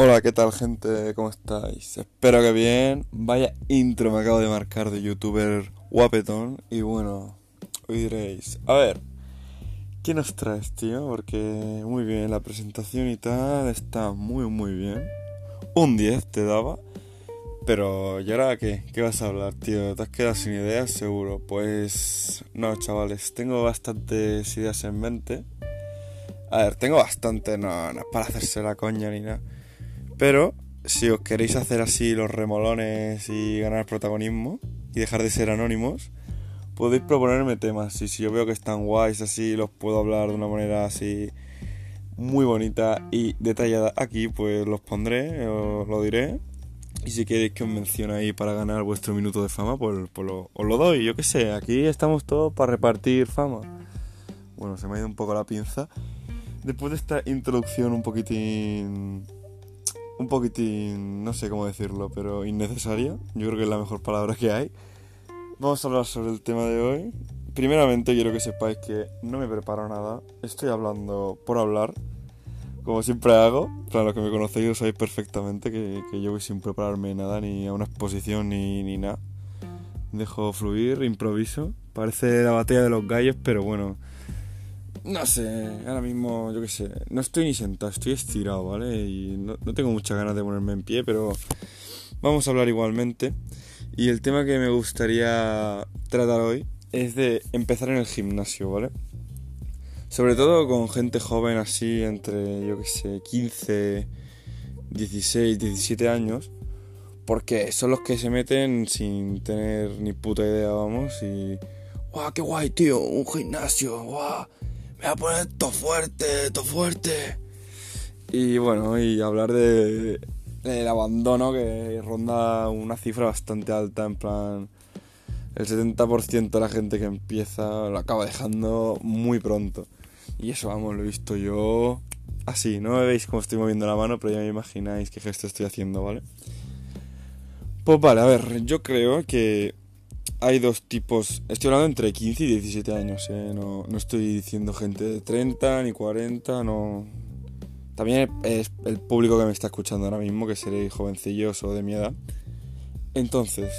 Hola, ¿qué tal gente? ¿Cómo estáis? Espero que bien. Vaya intro me acabo de marcar de youtuber guapetón. Y bueno, hoy diréis, a ver, ¿qué nos traes, tío? Porque muy bien, la presentación y tal está muy, muy bien. Un 10 te daba. Pero, ¿y ahora qué? ¿Qué vas a hablar, tío? ¿Te has quedado sin ideas, seguro? Pues, no, chavales, tengo bastantes ideas en mente. A ver, tengo bastante, no, no es para hacerse la coña ni nada. Pero si os queréis hacer así los remolones y ganar protagonismo y dejar de ser anónimos, podéis proponerme temas. Y si yo veo que están guays así, los puedo hablar de una manera así muy bonita y detallada aquí, pues los pondré, os lo diré. Y si queréis que os mencione ahí para ganar vuestro minuto de fama, pues, pues os lo doy. Yo qué sé, aquí estamos todos para repartir fama. Bueno, se me ha ido un poco la pinza. Después de esta introducción un poquitín un poquitín, no sé cómo decirlo, pero innecesaria. Yo creo que es la mejor palabra que hay. Vamos a hablar sobre el tema de hoy. Primeramente quiero que sepáis que no me preparo nada. Estoy hablando por hablar, como siempre hago. Para los que me conocéis lo sabéis perfectamente que, que yo voy sin prepararme nada, ni a una exposición ni, ni nada. Dejo fluir, improviso. Parece la batalla de los gallos, pero bueno, no sé, ahora mismo, yo qué sé, no estoy ni sentado, estoy estirado, ¿vale? Y no, tengo muchas ganas de ponerme en pie, pero vamos a hablar igualmente. Y el tema que me gustaría tratar hoy es de empezar en el gimnasio, ¿vale? Sobre todo con gente joven así, entre, yo qué sé, 15, 16, 17 años. Porque son los que se meten sin tener ni puta idea, vamos, y... ¡Guau, qué guay, tío! Un gimnasio. Me voy a poner todo fuerte, todo fuerte. Y bueno, y hablar de, del abandono que ronda una cifra bastante alta, en plan, el 70% de la gente que empieza lo acaba dejando muy pronto. Y eso, vamos, lo he visto yo así, no me veis cómo estoy moviendo la mano, pero ya me imagináis qué gesto estoy haciendo, ¿vale? Pues vale, a ver, yo creo que hay dos tipos. Estoy hablando entre 15 y 17 años, ¿eh? no, no, estoy diciendo gente de 30 ni 40, no. También es el público que me está escuchando ahora mismo, que seréis jovencillos o de mi edad. Entonces,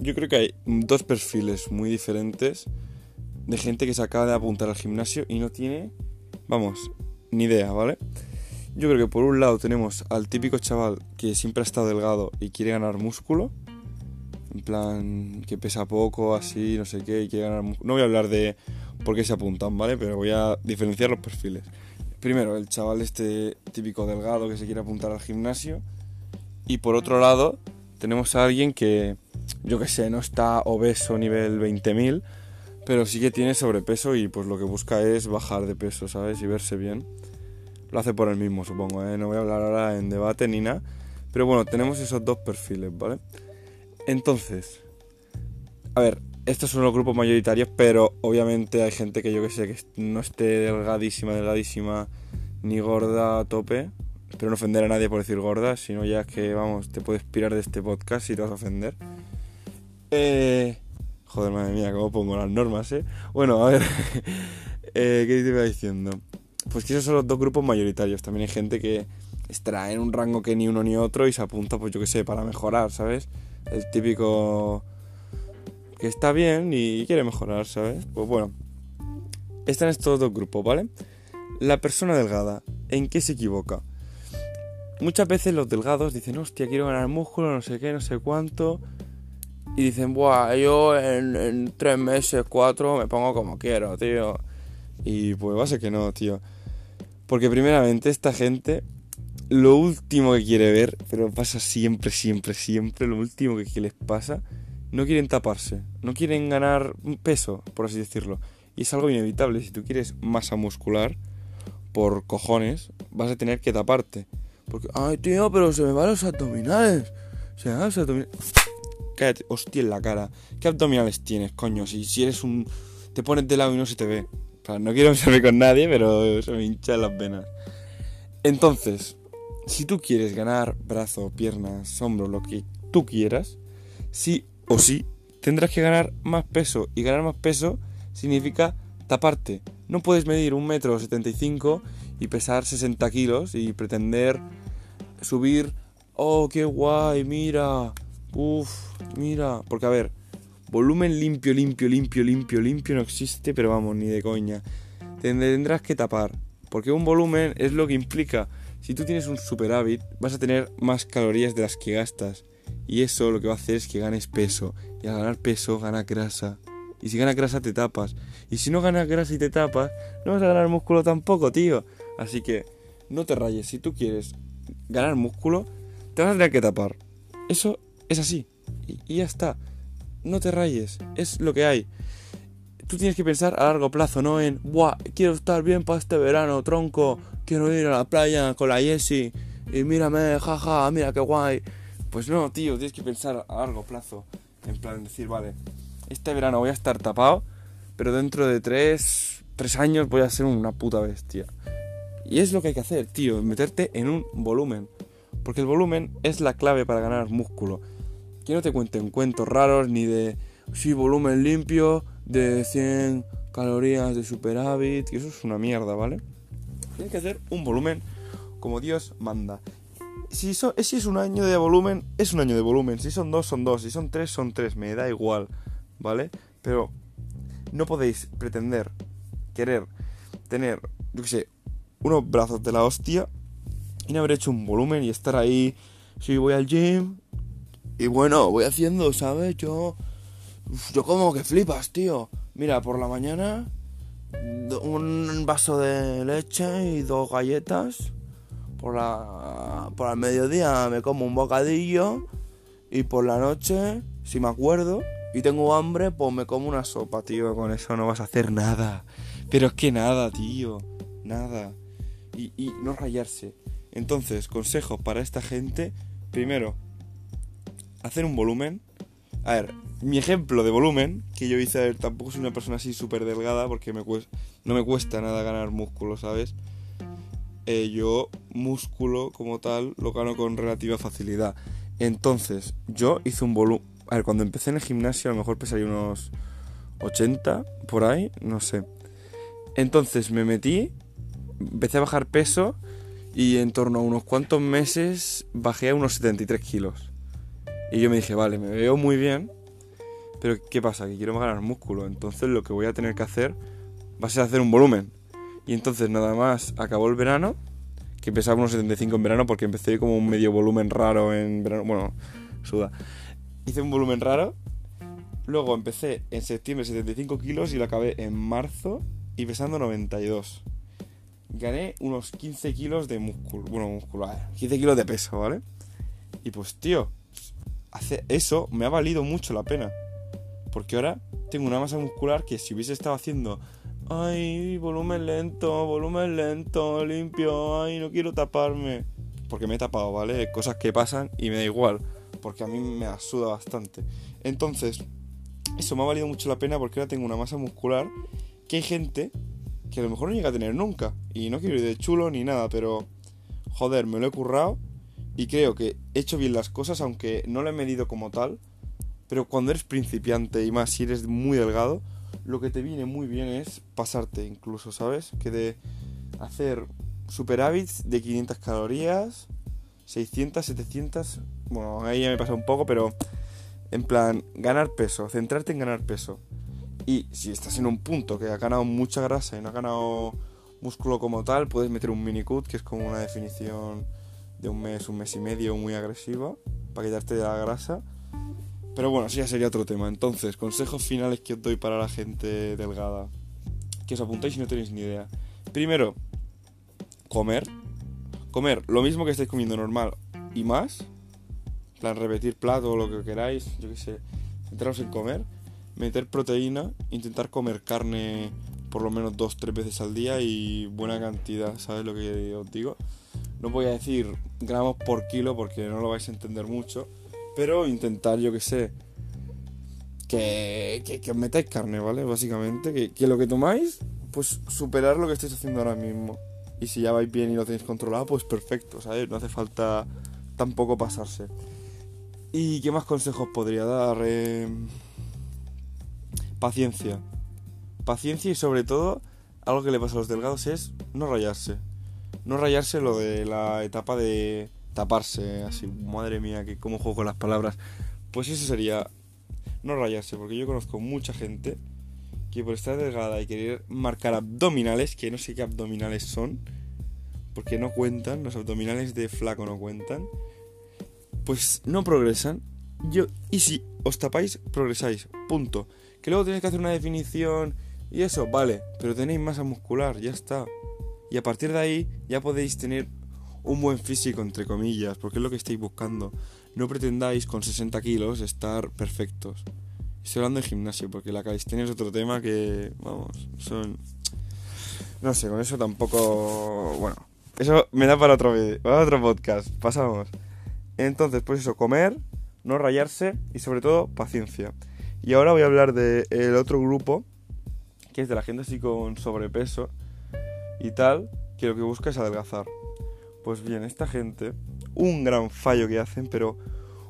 yo creo que hay dos perfiles muy diferentes de gente que se acaba de apuntar al gimnasio y no tiene, vamos, ni idea, ¿vale? Yo creo que por un lado tenemos al típico chaval que siempre ha estado delgado y quiere ganar músculo en plan que pesa poco, así, no sé qué, y ganar... No voy a hablar de por qué se apuntan, ¿vale? Pero voy a diferenciar los perfiles. Primero, el chaval este típico delgado que se quiere apuntar al gimnasio. Y por otro lado, tenemos a alguien que, yo que sé, no está obeso nivel 20.000, pero sí que tiene sobrepeso y pues lo que busca es bajar de peso, ¿sabes? Y verse bien. Lo hace por el mismo, supongo, ¿eh? No voy a hablar ahora en debate ni nada. Pero bueno, tenemos esos dos perfiles, ¿vale? Entonces, a ver, estos son los grupos mayoritarios, pero obviamente hay gente que yo que sé que no esté delgadísima, delgadísima, ni gorda a tope. Espero no ofender a nadie por decir gorda, sino ya que, vamos, te puedes pirar de este podcast y te vas a ofender. Eh, joder, madre mía, cómo pongo las normas, ¿eh? Bueno, a ver, eh, ¿qué te iba diciendo? Pues que esos son los dos grupos mayoritarios. También hay gente que estará en un rango que ni uno ni otro y se apunta, pues yo que sé, para mejorar, ¿sabes? El típico que está bien y quiere mejorar, ¿sabes? Pues bueno, están estos dos grupos, ¿vale? La persona delgada, ¿en qué se equivoca? Muchas veces los delgados dicen, hostia, quiero ganar músculo, no sé qué, no sé cuánto. Y dicen, buah, yo en, tres meses, cuatro, me pongo como quiero, tío. Y pues va a ser que no, tío. Porque primeramente esta gente lo último que quiere ver, pero pasa siempre, siempre, siempre, lo último que, les pasa, no quieren taparse, no quieren ganar peso, por así decirlo. Y es algo inevitable, si tú quieres masa muscular, por cojones, vas a tener que taparte. Porque, ay tío, pero se me van los abdominales. Se me van los abdominales. Cállate, hostia en la cara. ¿Qué abdominales tienes, coño? Si, si eres un... Te pones de lado y no se te ve. no quiero besarme con nadie, pero se me hinchan las venas. Entonces, si tú quieres ganar brazo, piernas, hombro, lo que tú quieras, sí o sí tendrás que ganar más peso. Y ganar más peso significa taparte. No puedes medir un metro 75 y pesar 60 kilos y pretender subir, oh, qué guay, mira, uff, mira, porque a ver, volumen limpio, limpio, limpio, limpio, limpio no existe, pero vamos, ni de coña. Tendrás que tapar, porque un volumen es lo que implica, si tú tienes un superávit, vas a tener más calorías de las que gastas. Y eso lo que va a hacer es que ganes peso. Y al ganar peso, gana grasa. Y si ganas grasa, te tapas. Y si no ganas grasa y te tapas, no vas a ganar músculo tampoco, tío. Así que no te rayes. Si tú quieres ganar músculo, te vas a tener que tapar. Eso es así. Y, ya está. No te rayes. Es lo que hay. Tú tienes que pensar a largo plazo, no en, Buah, quiero estar bien para este verano, tronco. Quiero ir a la playa con la Jessie. Y mírame, jaja, mira qué guay. Pues no, tío, tienes que pensar a largo plazo. En plan, decir, vale, este verano voy a estar tapado, pero dentro de tres, tres años voy a ser una puta bestia. Y es lo que hay que hacer, tío, meterte en un volumen. Porque el volumen es la clave para ganar músculo. Que no te cuenten cuentos raros ni de, sí, volumen limpio, de 100 calorías de superávit, que eso es una mierda, ¿vale? Tienes que hacer un volumen como Dios manda si, si es un año de volumen, es un año de volumen. Si son dos, son dos. Si son tres, son tres. Me da igual, ¿vale? Pero no podéis pretender, querer tener, yo qué sé, unos brazos de la hostia y no haber hecho un volumen y estar ahí. Si voy al gym y bueno, voy haciendo, ¿sabes? Yo, yo como que flipas, tío. Mira, por la mañana un vaso de leche y dos galletas por la por el mediodía me como un bocadillo y por la noche, si me acuerdo y tengo hambre, pues me como una sopa, tío. Con eso no vas a hacer nada. Pero es que nada, tío. Nada. Y, y no rayarse. Entonces, consejos para esta gente. Primero, hacer un volumen. A ver, mi ejemplo de volumen, que yo hice, tampoco soy una persona así súper delgada porque me no me cuesta nada ganar músculo, ¿sabes? Eh, yo músculo como tal lo gano con relativa facilidad. Entonces, yo hice un volumen... A ver, cuando empecé en el gimnasio a lo mejor pesaría unos 80 por ahí, no sé. Entonces me metí, empecé a bajar peso y en torno a unos cuantos meses bajé a unos 73 kilos. Y yo me dije, vale, me veo muy bien, pero ¿qué pasa? Que quiero ganar músculo. Entonces lo que voy a tener que hacer va a ser hacer un volumen. Y entonces nada más acabó el verano, que pesaba unos 75 en verano porque empecé como un medio volumen raro en verano. Bueno, suda. Hice un volumen raro. Luego empecé en septiembre 75 kilos y lo acabé en marzo y pesando 92. Gané unos 15 kilos de músculo. Bueno, músculo, 15 kilos de peso, ¿vale? Y pues, tío, hace eso me ha valido mucho la pena. Porque ahora tengo una masa muscular que si hubiese estado haciendo Ay, volumen lento, volumen lento, limpio, ay, no quiero taparme. Porque me he tapado, ¿vale? Cosas que pasan y me da igual, porque a mí me asuda bastante. Entonces, eso me ha valido mucho la pena porque ahora tengo una masa muscular que hay gente que a lo mejor no llega a tener nunca. Y no quiero ir de chulo ni nada, pero joder, me lo he currado y creo que he hecho bien las cosas, aunque no lo he medido como tal. Pero cuando eres principiante y más si eres muy delgado, lo que te viene muy bien es pasarte incluso, ¿sabes? Que de hacer superávits de 500 calorías, 600, 700, bueno, ahí ya me pasa un poco, pero en plan, ganar peso, centrarte en ganar peso. Y si estás en un punto que ha ganado mucha grasa y no ha ganado músculo como tal, puedes meter un mini cut, que es como una definición de un mes, un mes y medio muy agresiva, para quitarte de la grasa pero bueno, eso ya sería otro tema. Entonces, consejos finales que os doy para la gente delgada. Que os apuntáis si no tenéis ni idea. Primero, comer. Comer lo mismo que estáis comiendo normal y más. Plan, repetir plato o lo que queráis. Yo qué sé. Centraros en comer. Meter proteína. Intentar comer carne por lo menos dos, tres veces al día y buena cantidad, ¿sabes lo que os digo? No voy a decir gramos por kilo porque no lo vais a entender mucho pero intentar, yo que sé, que, que, metáis carne, ¿vale? Básicamente, que, que, lo que tomáis, pues superar lo que estáis haciendo ahora mismo. Y si ya vais bien y lo tenéis controlado, pues perfecto, ¿sabes? No hace falta tampoco pasarse. ¿Y qué más consejos podría dar? Eh, paciencia. Paciencia y sobre todo, algo que le pasa a los delgados es no rayarse. No rayarse lo de la etapa de taparse así. Madre mía, que cómo juego con las palabras. Pues eso sería no rayarse, porque yo conozco mucha gente que por estar delgada y querer marcar abdominales, que no sé qué abdominales son, porque no cuentan, los abdominales de flaco no cuentan, pues no progresan. Yo, y si os tapáis, progresáis. Punto. Que luego tenéis que hacer una definición y eso, vale, pero tenéis masa muscular, ya está. Y a partir de ahí ya podéis tener un buen físico, entre comillas, porque es lo que estáis buscando. No pretendáis con 60 kilos estar perfectos. Estoy hablando de gimnasio, porque la calistenia es otro tema que, vamos, son... No sé, con eso tampoco... Bueno, eso me da para otro, para otro podcast. Pasamos. Entonces, pues eso, comer, no rayarse y sobre todo paciencia. Y ahora voy a hablar del el otro grupo, que es de la gente así con sobrepeso y tal, que lo que busca es adelgazar. Pues bien, esta gente, un gran fallo que hacen, pero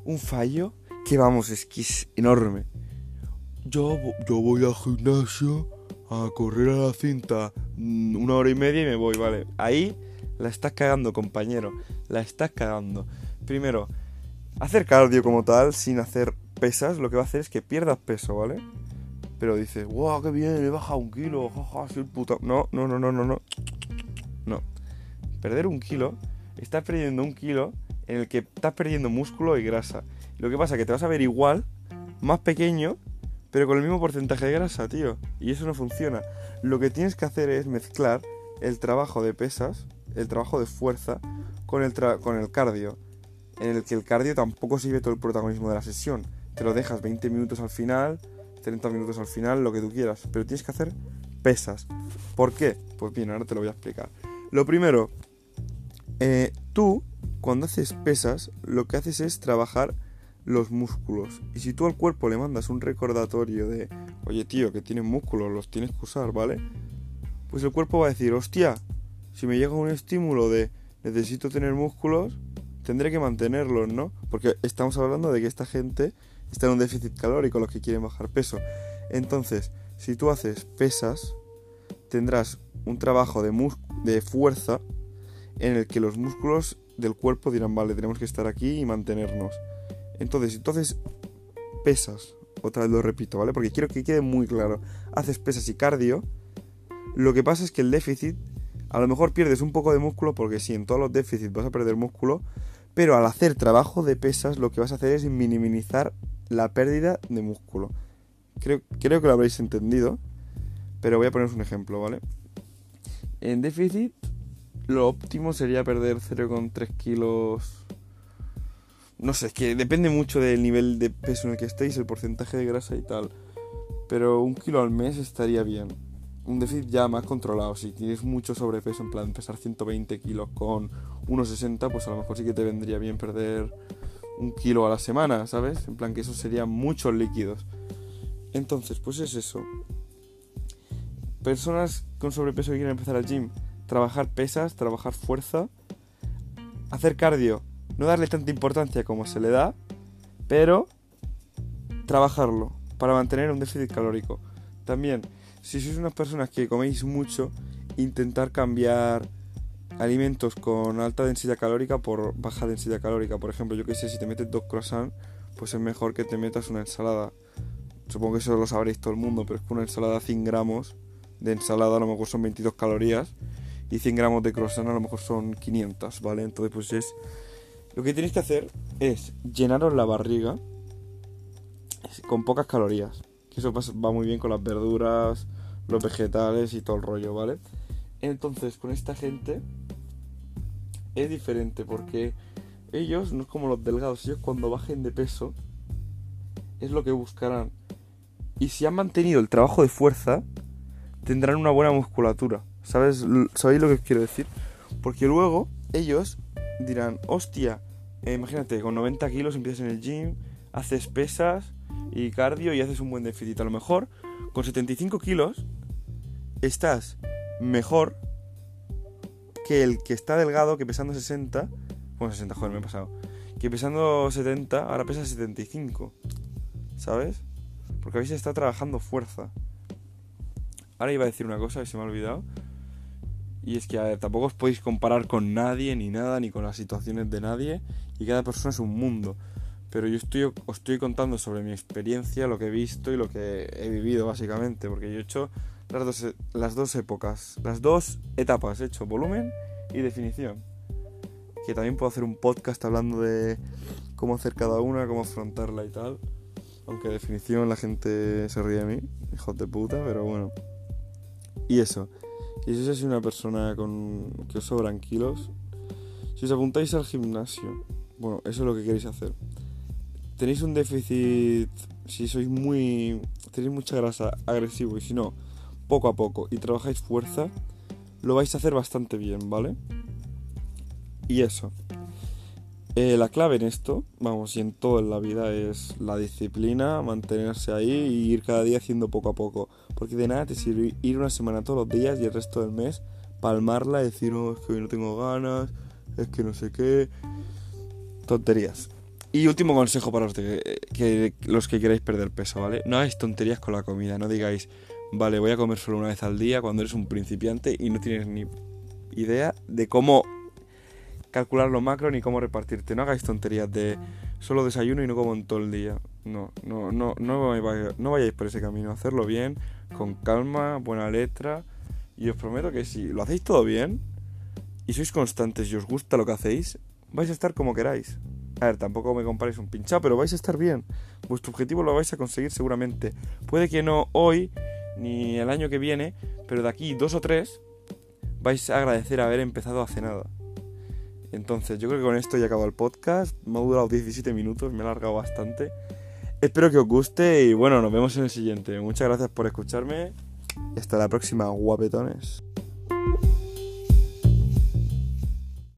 un fallo que vamos, es que es enorme. Yo, yo voy al gimnasio a correr a la cinta mm, una hora y media y me voy, vale. Ahí la estás cagando, compañero. La estás cagando. Primero, hacer cardio como tal, sin hacer pesas, lo que va a hacer es que pierdas peso, ¿vale? Pero dices, wow, qué bien, he bajado un kilo, jaja, soy puta. No, no, no, no, no, no. No. Perder un kilo, estás perdiendo un kilo en el que estás perdiendo músculo y grasa. Lo que pasa es que te vas a ver igual, más pequeño, pero con el mismo porcentaje de grasa, tío. Y eso no funciona. Lo que tienes que hacer es mezclar el trabajo de pesas el trabajo de fuerza con el, con el cardio, en el que el cardio tampoco sirve todo el protagonismo de la sesión. Te lo dejas 20 minutos al final, 30 minutos al final, lo que tú quieras, pero tienes que hacer pesas. ¿Por qué? Pues bien, ahora te lo voy a explicar. Lo primero, eh, tú cuando haces pesas, lo que haces es trabajar los músculos. Y si tú al cuerpo le mandas un recordatorio de, oye tío, que tienes músculos, los tienes que usar, ¿vale? Pues el cuerpo va a decir, hostia, si me llega un estímulo de necesito tener músculos, tendré que mantenerlos, ¿no? Porque estamos hablando de que esta gente está en un déficit calórico, los que quieren bajar peso. Entonces, si tú haces pesas, tendrás un trabajo de, de fuerza en el que los músculos del cuerpo dirán, vale, tenemos que estar aquí y mantenernos. Entonces, entonces pesas, otra vez lo repito, ¿vale? Porque quiero que quede muy claro. Haces pesas y cardio. Lo que pasa es que el déficit a lo mejor pierdes un poco de músculo porque sí, en todos los déficits vas a perder músculo, pero al hacer trabajo de pesas lo que vas a hacer es minimizar la pérdida de músculo. Creo, creo que lo habréis entendido, pero voy a poneros un ejemplo, ¿vale? En déficit lo óptimo sería perder 0,3 kilos. No sé, es que depende mucho del nivel de peso en el que estéis, el porcentaje de grasa y tal. Pero un kilo al mes estaría bien un déficit ya más controlado. Si tienes mucho sobrepeso, en plan pesar 120 kilos con 1,60, pues a lo mejor sí que te vendría bien perder un kilo a la semana, ¿sabes? En plan que eso serían muchos líquidos. Entonces, pues es eso. Personas con sobrepeso que quieren empezar al gym, trabajar pesas, trabajar fuerza, hacer cardio, no darle tanta importancia como se le da, pero trabajarlo para mantener un déficit calórico. También si sois unas personas que coméis mucho, intentar cambiar alimentos con alta densidad calórica por baja densidad calórica. Por ejemplo, yo que sé, si te metes dos croissants, pues es mejor que te metas una ensalada. Supongo que eso lo sabréis todo el mundo, pero es que una ensalada 100 gramos de ensalada a lo mejor son 22 calorías y 100 gramos de croissant a lo mejor son 500, ¿vale? Entonces pues es... Lo que tenéis que hacer es llenaros la barriga con pocas calorías. Que eso va muy bien con las verduras, los vegetales y todo el rollo, ¿vale? Entonces, con esta gente es diferente porque ellos no es como los delgados, ellos cuando bajen de peso es lo que buscarán. Y si han mantenido el trabajo de fuerza, tendrán una buena musculatura. ¿Sabes? ¿Sabéis lo que quiero decir? Porque luego ellos dirán, hostia, eh, imagínate, con 90 kilos empiezas en el gym, haces pesas y cardio y haces un buen déficit. A lo mejor con 75 kilos estás mejor que el que está delgado, que pesando 60, bueno, 60, joder, me he pasado, que pesando 70, ahora pesa 75, ¿sabes? Porque habéis estado trabajando fuerza. Ahora iba a decir una cosa que se me ha olvidado. Y es que, a ver, tampoco os podéis comparar con nadie, ni nada, ni con las situaciones de nadie. Y cada persona es un mundo. Pero yo estoy, os estoy contando sobre mi experiencia, lo que he visto y lo que he vivido, básicamente. Porque yo he hecho las dos, las dos épocas, las dos etapas. He hecho volumen y definición. Que también puedo hacer un podcast hablando de cómo hacer cada una, cómo afrontarla y tal. Aunque definición la gente se ríe de mí, hijos de puta, pero bueno. Y eso. Y si sois una persona con que os sobran kilos, si os apuntáis al gimnasio, bueno, eso es lo que queréis hacer. Tenéis un déficit, si sois muy, tenéis mucha grasa agresivo y si no, poco a poco y trabajáis fuerza, lo vais a hacer bastante bien, ¿vale? Y eso. Eh, la clave en esto, vamos, y en todo en la vida es la disciplina, mantenerse ahí y ir cada día haciendo poco a poco. Porque de nada te sirve ir una semana todos los días y el resto del mes palmarla y decir, no, es que hoy no tengo ganas, es que no sé qué. Tonterías. Y último consejo para los, que, los que queráis perder peso, ¿vale? No hagáis tonterías con la comida, no digáis, vale, voy a comer solo una vez al día cuando eres un principiante y no tienes ni idea de cómo calcular lo macro ni cómo repartirte. No hagáis tonterías de solo desayuno y no como en todo el día. No, no, no, no, no vayáis por ese camino. Hacerlo bien, con calma, buena letra. Y os prometo que si lo hacéis todo bien y sois constantes y os gusta lo que hacéis, vais a estar como queráis. A ver, tampoco me comparéis un pinchado, pero vais a estar bien. Vuestro objetivo lo vais a conseguir seguramente. Puede que no hoy ni el año que viene, pero de aquí dos o tres vais a agradecer haber empezado hace nada. Entonces, yo creo que con esto ya acabo el podcast. Me ha durado 17 minutos, me ha alargado bastante. Espero que os guste y bueno, nos vemos en el siguiente. Muchas gracias por escucharme y hasta la próxima, guapetones.